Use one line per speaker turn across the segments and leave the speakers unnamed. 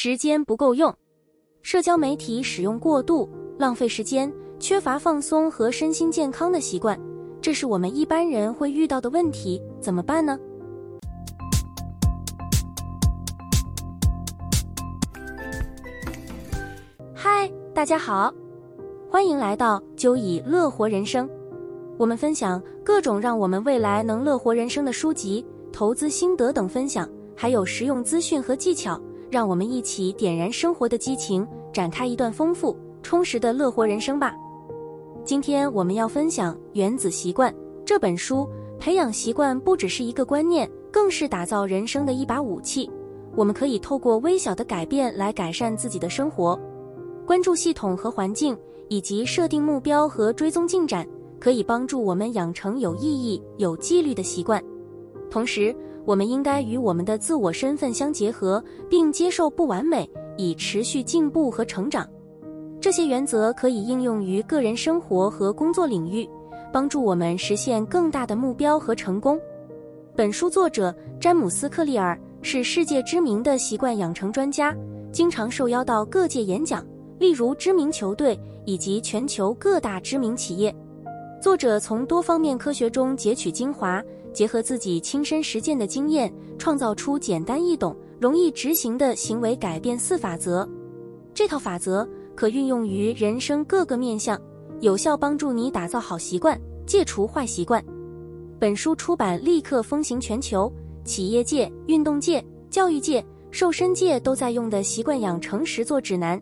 时间不够用，社交媒体使用过度，浪费时间，缺乏放松和身心健康的习惯，这是我们一般人会遇到的问题，怎么办呢？嗨，大家好，欢迎来到就以乐活人生。我们分享各种让我们未来能乐活人生的书籍、投资心得等分享，还有实用资讯和技巧，让我们一起点燃生活的激情，展开一段丰富充实的乐活人生吧。今天我们要分享《原子习惯》这本书，培养习惯不只是一个观念，更是打造人生的一把武器。我们可以透过微小的改变来改善自己的生活，关注系统和环境，以及设定目标和追踪进展。可以帮助我们养成有意义、有纪律的习惯。同时，我们应该与我们的自我身份相结合，并接受不完美，以持续进步和成长。这些原则可以应用于个人生活和工作领域，帮助我们实现更大的目标和成功。本书作者詹姆斯·克利尔是世界知名的习惯养成专家，经常受邀到各界演讲，例如知名球队以及全球各大知名企业。作者从多方面科学中截取精华，结合自己亲身实践的经验，创造出简单易懂、容易执行的行为改变四法则。这套法则可运用于人生各个面向，有效帮助你打造好习惯，戒除坏习惯。本书出版立刻风行全球，企业界、运动界、教育界、瘦身界都在用的习惯养成实作指南。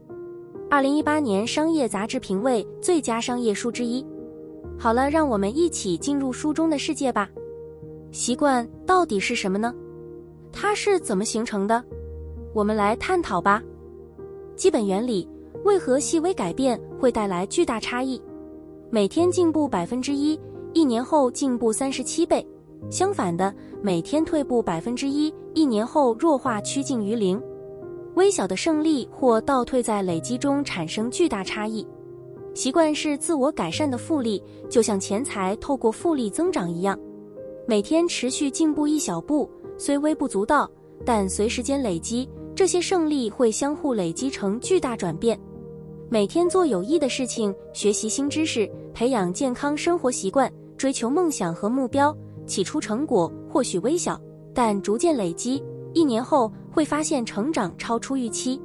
二零一八年商业杂志评为最佳商业书之一。好了，让我们一起进入书中的世界吧。习惯到底是什么呢？它是怎么形成的？我们来探讨吧。基本原理：为何细微改变会带来巨大差异？每天进步百分之一，一年后进步三十七倍；相反的，每天退步百分之一，一年后弱化趋近于零。微小的胜利或倒退在累积中产生巨大差异。习惯是自我改善的复利，就像钱财透过复利增长一样。每天持续进步一小步，虽微不足道，但随时间累积，这些胜利会相互累积成巨大转变。每天做有益的事情，学习新知识，培养健康生活习惯，追求梦想和目标。起初成果或许微小，但逐渐累积，一年后会发现成长超出预期。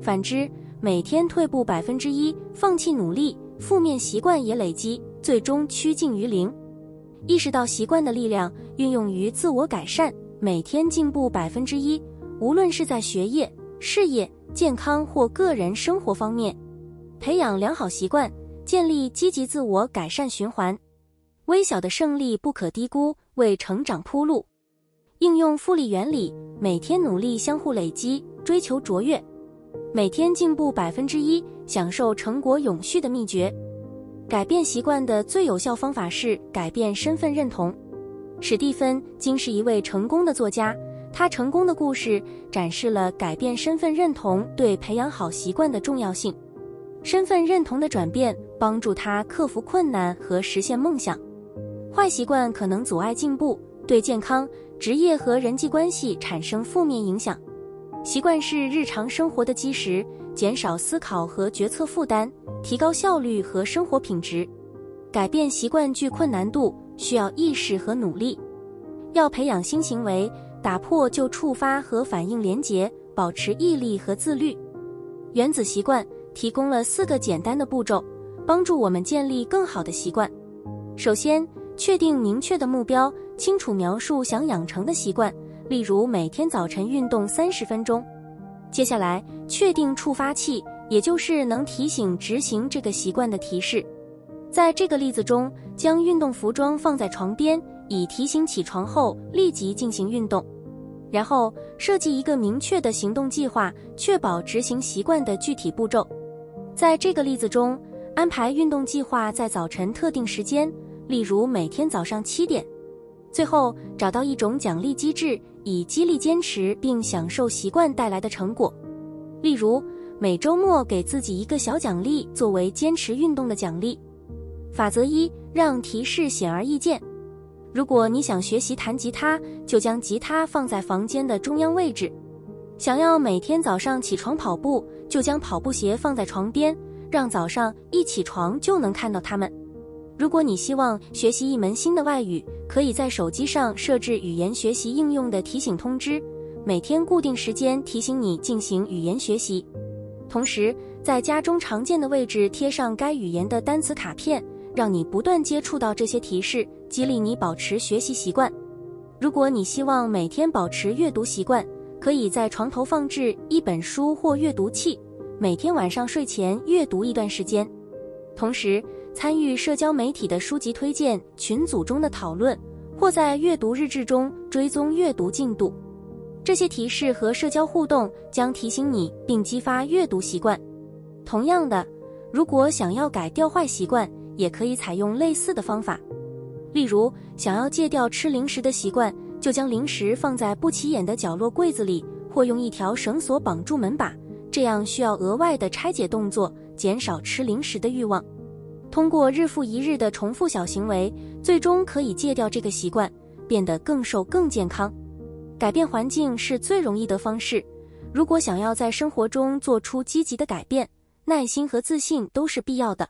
反之，每天退步百分之一，放弃努力，负面习惯也累积，最终趋近于零。意识到习惯的力量，运用于自我改善，每天进步百分之一，无论是在学业、事业、健康或个人生活方面，培养良好习惯，建立积极自我改善循环。微小的胜利不可低估，为成长铺路。应用复利原理，每天努力相互累积，追求卓越。每天进步百分之一，享受成果永续的秘诀。改变习惯的最有效方法是改变身份认同。史蒂芬金是一位成功的作家，他成功的故事展示了改变身份认同对培养好习惯的重要性。身份认同的转变帮助他克服困难和实现梦想。坏习惯可能阻碍进步，对健康、职业和人际关系产生负面影响。习惯是日常生活的基石，减少思考和决策负担，提高效率和生活品质。改变习惯具困难度，需要意识和努力。要培养新行为，打破旧触发和反应连结，保持毅力和自律。原子习惯提供了四个简单的步骤，帮助我们建立更好的习惯。首先，确定明确的目标，清楚描述想养成的习惯。例如每天早晨运动三十分钟。接下来确定触发器，也就是能提醒执行这个习惯的提示。在这个例子中，将运动服装放在床边，以提醒起床后立即进行运动。然后设计一个明确的行动计划，确保执行习惯的具体步骤。在这个例子中，安排运动计划在早晨特定时间，例如每天早上七点。最后找到一种奖励机制。以激励坚持并享受习惯带来的成果，例如每周末给自己一个小奖励作为坚持运动的奖励。法则一：让提示显而易见。如果你想学习弹吉他，就将吉他放在房间的中央位置。想要每天早上起床跑步，就将跑步鞋放在床边，让早上一起床就能看到它们。如果你希望学习一门新的外语，可以在手机上设置语言学习应用的提醒通知，每天固定时间提醒你进行语言学习。同时，在家中常见的位置贴上该语言的单词卡片，让你不断接触到这些提示，激励你保持学习习惯。如果你希望每天保持阅读习惯，可以在床头放置一本书或阅读器，每天晚上睡前阅读一段时间。同时，参与社交媒体的书籍推荐群组中的讨论，或在阅读日志中追踪阅读进度。这些提示和社交互动将提醒你并激发阅读习惯。同样的，如果想要改掉坏习惯，也可以采用类似的方法。例如，想要戒掉吃零食的习惯。就将零食放在不起眼的角落柜子里，或用一条绳索绑住门把，这样需要额外的拆解动作，减少吃零食的欲望。通过日复一日的重复小行为，最终可以戒掉这个习惯，变得更瘦更健康。改变环境是最容易的方式。如果想要在生活中做出积极的改变，耐心和自信都是必要的。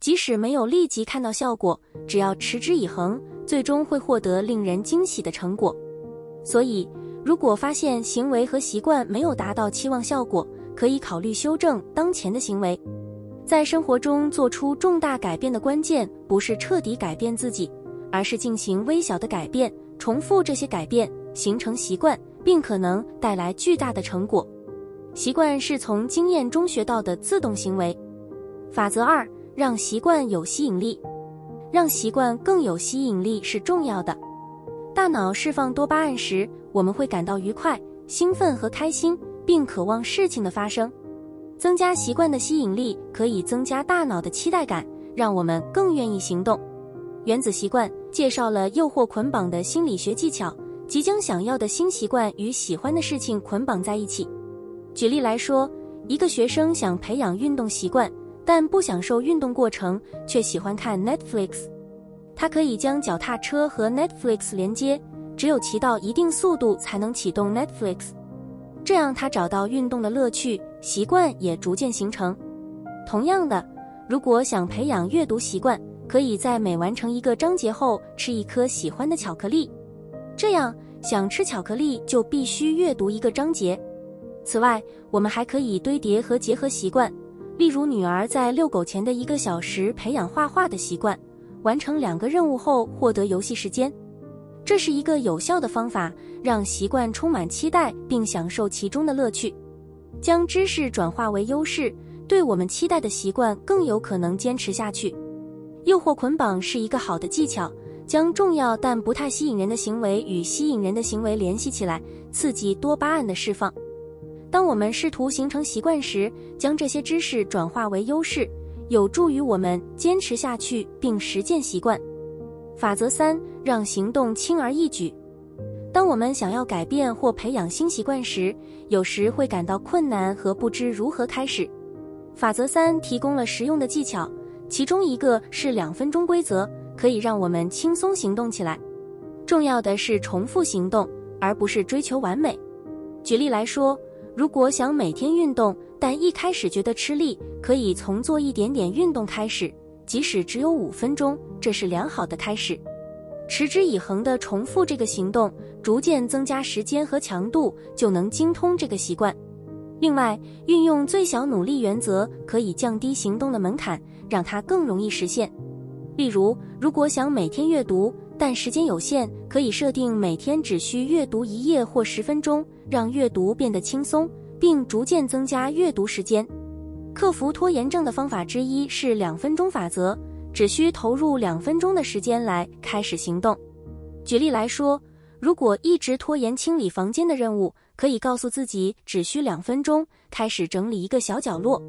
即使没有立即看到效果，只要持之以恒。最终会获得令人惊喜的成果，所以如果发现行为和习惯没有达到期望效果，可以考虑修正当前的行为。在生活中做出重大改变的关键，不是彻底改变自己，而是进行微小的改变，重复这些改变，形成习惯，并可能带来巨大的成果。习惯是从经验中学到的自动行为。法则二：让习惯有吸引力。让习惯更有吸引力是重要的。大脑释放多巴胺时，我们会感到愉快、兴奋和开心，并渴望事情的发生。增加习惯的吸引力可以增加大脑的期待感，让我们更愿意行动。原子习惯介绍了诱惑捆绑的心理学技巧，即将想要的新习惯与喜欢的事情捆绑在一起。举例来说，一个学生想培养运动习惯。但不享受运动过程，却喜欢看 Netflix。他可以将脚踏车和 Netflix 连接，只有骑到一定速度才能启动 Netflix。这样他找到运动的乐趣，习惯也逐渐形成。同样的，如果想培养阅读习惯，可以在每完成一个章节后吃一颗喜欢的巧克力。这样想吃巧克力就必须阅读一个章节。此外，我们还可以堆叠和结合习惯。例如，女儿在遛狗前的一个小时培养画画的习惯，完成两个任务后获得游戏时间。这是一个有效的方法，让习惯充满期待并享受其中的乐趣。将知识转化为优势，对我们期待的习惯更有可能坚持下去。诱惑捆绑是一个好的技巧，将重要但不太吸引人的行为与吸引人的行为联系起来，刺激多巴胺的释放。当我们试图形成习惯时，将这些知识转化为优势，有助于我们坚持下去并实践习惯。法则三：让行动轻而易举。当我们想要改变或培养新习惯时，有时会感到困难和不知如何开始。法则三提供了实用的技巧，其中一个是两分钟规则，可以让我们轻松行动起来。重要的是重复行动，而不是追求完美。举例来说。如果想每天运动，但一开始觉得吃力，可以从做一点点运动开始，即使只有五分钟，这是良好的开始。持之以恒地重复这个行动，逐渐增加时间和强度，就能精通这个习惯。另外，运用最小努力原则，可以降低行动的门槛，让它更容易实现。例如，如果想每天阅读，但时间有限，可以设定每天只需阅读一页或十分钟。让阅读变得轻松，并逐渐增加阅读时间。克服拖延症的方法之一是两分钟法则，只需投入两分钟的时间来开始行动。举例来说，如果一直拖延清理房间的任务，可以告诉自己只需两分钟开始整理一个小角落。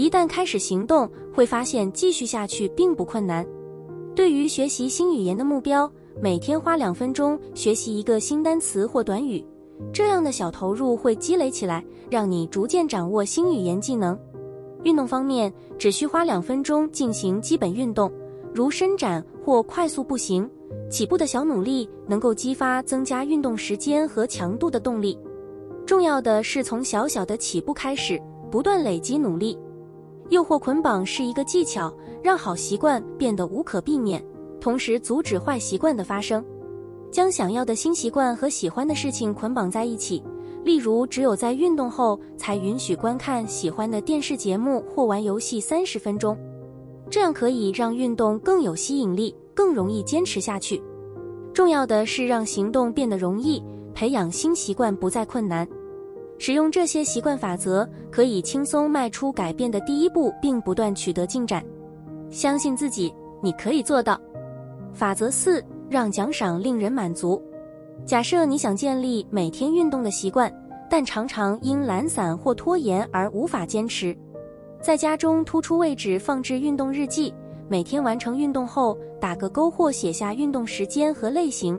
一旦开始行动，会发现继续下去并不困难。对于学习新语言的目标，每天花两分钟学习一个新单词或短语。这样的小投入会积累起来，让你逐渐掌握新语言技能。运动方面，只需花两分钟进行基本运动，如伸展或快速步行。起步的小努力能够激发增加运动时间和强度的动力。重要的是从小小的起步开始，不断累积努力。诱惑捆绑是一个技巧，让好习惯变得无可避免，同时阻止坏习惯的发生。将想要的新习惯和喜欢的事情捆绑在一起，例如只有在运动后才允许观看喜欢的电视节目或玩游戏三十分钟，这样可以让运动更有吸引力，更容易坚持下去。重要的是让行动变得容易，培养新习惯不再困难。使用这些习惯法则，可以轻松迈出改变的第一步，并不断取得进展。相信自己，你可以做到。法则四。让奖赏令人满足。假设你想建立每天运动的习惯，但常常因懒散或拖延而无法坚持，在家中突出位置放置运动日记，每天完成运动后打个勾或写下运动时间和类型。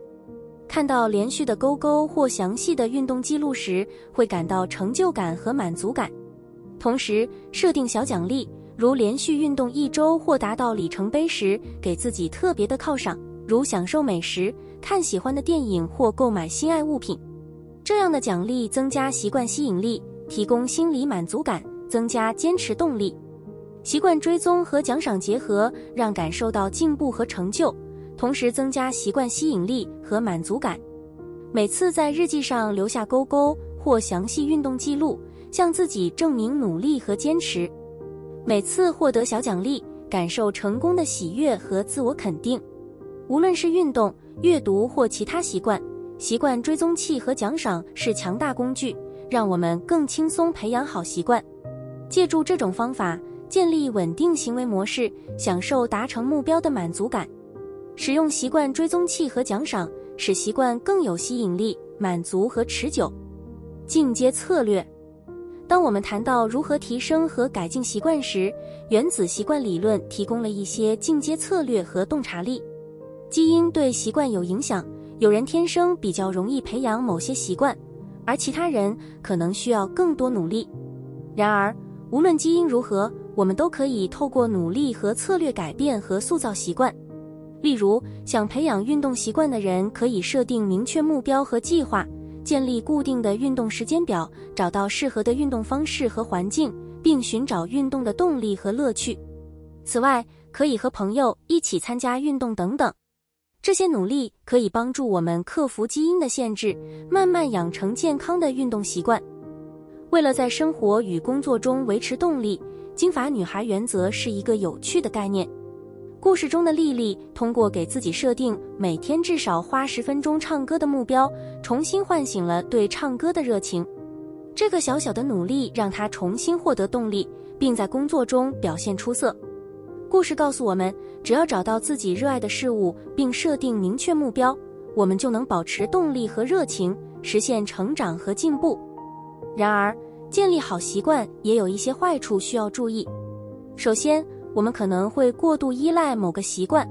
看到连续的勾勾或详细的运动记录时，会感到成就感和满足感。同时设定小奖励，如连续运动一周或达到里程碑时，给自己特别的犒赏。如享受美食、看喜欢的电影或购买心爱物品，这样的奖励增加习惯吸引力，提供心理满足感，增加坚持动力。习惯追踪和奖赏结合，让感受到进步和成就，同时增加习惯吸引力和满足感。每次在日记上留下勾勾或详细运动记录，向自己证明努力和坚持。每次获得小奖励，感受成功的喜悦和自我肯定。无论是运动、阅读或其他习惯，习惯追踪器和奖赏是强大工具，让我们更轻松培养好习惯。借助这种方法，建立稳定行为模式，享受达成目标的满足感。使用习惯追踪器和奖赏，使习惯更有吸引力、满足和持久。进阶策略：当我们谈到如何提升和改进习惯时，原子习惯理论提供了一些进阶策略和洞察力。基因对习惯有影响，有人天生比较容易培养某些习惯，而其他人可能需要更多努力。然而，无论基因如何，我们都可以透过努力和策略改变和塑造习惯。例如，想培养运动习惯的人可以设定明确目标和计划，建立固定的运动时间表，找到适合的运动方式和环境，并寻找运动的动力和乐趣。此外，可以和朋友一起参加运动等等。这些努力可以帮助我们克服基因的限制，慢慢养成健康的运动习惯。为了在生活与工作中维持动力，金发女孩原则是一个有趣的概念。故事中的丽丽通过给自己设定每天至少花十分钟唱歌的目标，重新唤醒了对唱歌的热情。这个小小的努力让她重新获得动力，并在工作中表现出色。故事告诉我们，只要找到自己热爱的事物，并设定明确目标，我们就能保持动力和热情，实现成长和进步。然而，建立好习惯也有一些坏处需要注意。首先，我们可能会过度依赖某个习惯，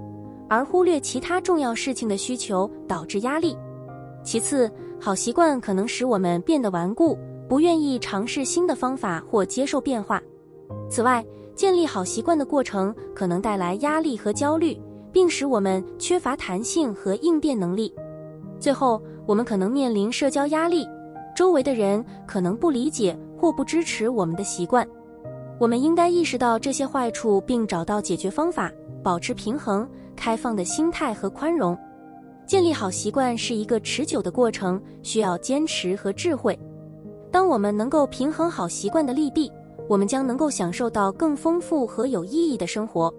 而忽略其他重要事情的需求，导致压力。其次，好习惯可能使我们变得顽固，不愿意尝试新的方法或接受变化。此外，建立好习惯的过程可能带来压力和焦虑，并使我们缺乏弹性和应变能力。最后，我们可能面临社交压力，周围的人可能不理解或不支持我们的习惯。我们应该意识到这些坏处，并找到解决方法，保持平衡、开放的心态和宽容。建立好习惯是一个持久的过程，需要坚持和智慧。当我们能够平衡好习惯的利弊。我们将能够享受到更丰富和有意义的生活。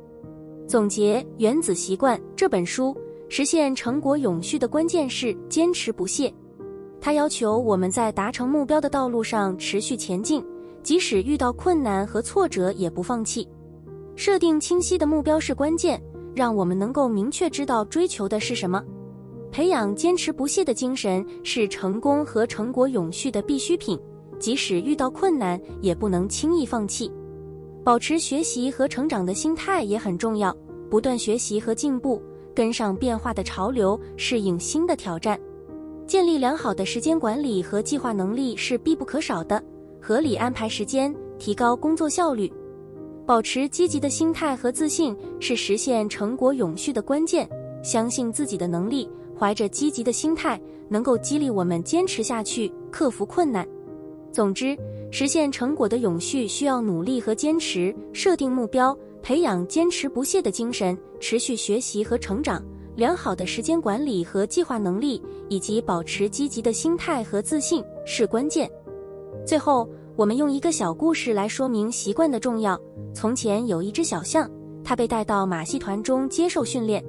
总结《原子习惯》这本书，实现成果永续的关键是坚持不懈。它要求我们在达成目标的道路上持续前进，即使遇到困难和挫折也不放弃。设定清晰的目标是关键，让我们能够明确知道追求的是什么。培养坚持不懈的精神是成功和成果永续的必需品。即使遇到困难，也不能轻易放弃。保持学习和成长的心态也很重要，不断学习和进步，跟上变化的潮流，适应新的挑战。建立良好的时间管理和计划能力是必不可少的。合理安排时间，提高工作效率。保持积极的心态和自信是实现成果永续的关键。相信自己的能力，怀着积极的心态，能够激励我们坚持下去，克服困难。总之，实现成果的永续需要努力和坚持，设定目标，培养坚持不懈的精神，持续学习和成长，良好的时间管理和计划能力，以及保持积极的心态和自信是关键。最后，我们用一个小故事来说明习惯的重要。从前有一只小象，它被带到马戏团中接受训练，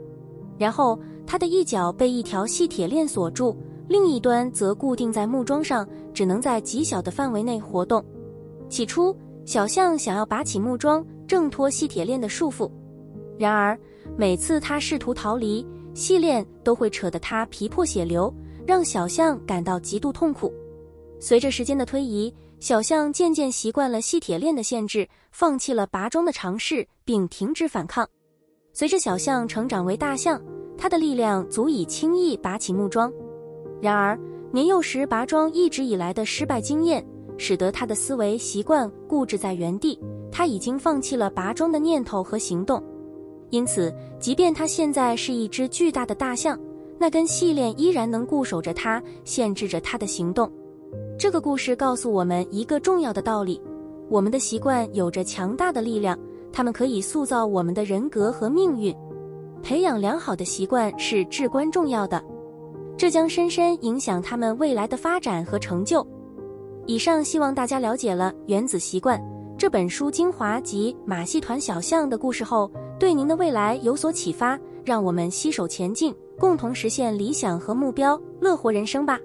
然后它的一脚被一条细铁链锁住。另一端则固定在木桩上，只能在极小的范围内活动。起初，小象想要拔起木桩，挣脱细铁链的束缚。然而，每次它试图逃离，细链都会扯得它皮破血流，让小象感到极度痛苦。随着时间的推移，小象渐渐习惯了细铁链的限制，放弃了拔桩的尝试，并停止反抗。随着小象成长为大象，它的力量足以轻易拔起木桩。然而，年幼时拔桩一直以来的失败经验，使得他的思维习惯固执在原地。他已经放弃了拔桩的念头和行动，因此，即便他现在是一只巨大的大象，那根细链依然能固守着他，限制着他的行动。这个故事告诉我们一个重要的道理：我们的习惯有着强大的力量，它们可以塑造我们的人格和命运。培养良好的习惯是至关重要的。这将深深影响他们未来的发展和成就。以上希望大家了解了《原子习惯》这本书精华及马戏团小象的故事后，对您的未来有所启发。让我们携手前进，共同实现理想和目标，乐活人生吧！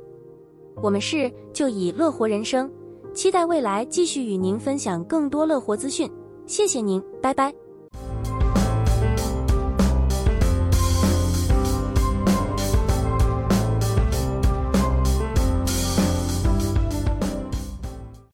我们是就以乐活人生，期待未来继续与您分享更多乐活资讯。谢谢您，拜拜。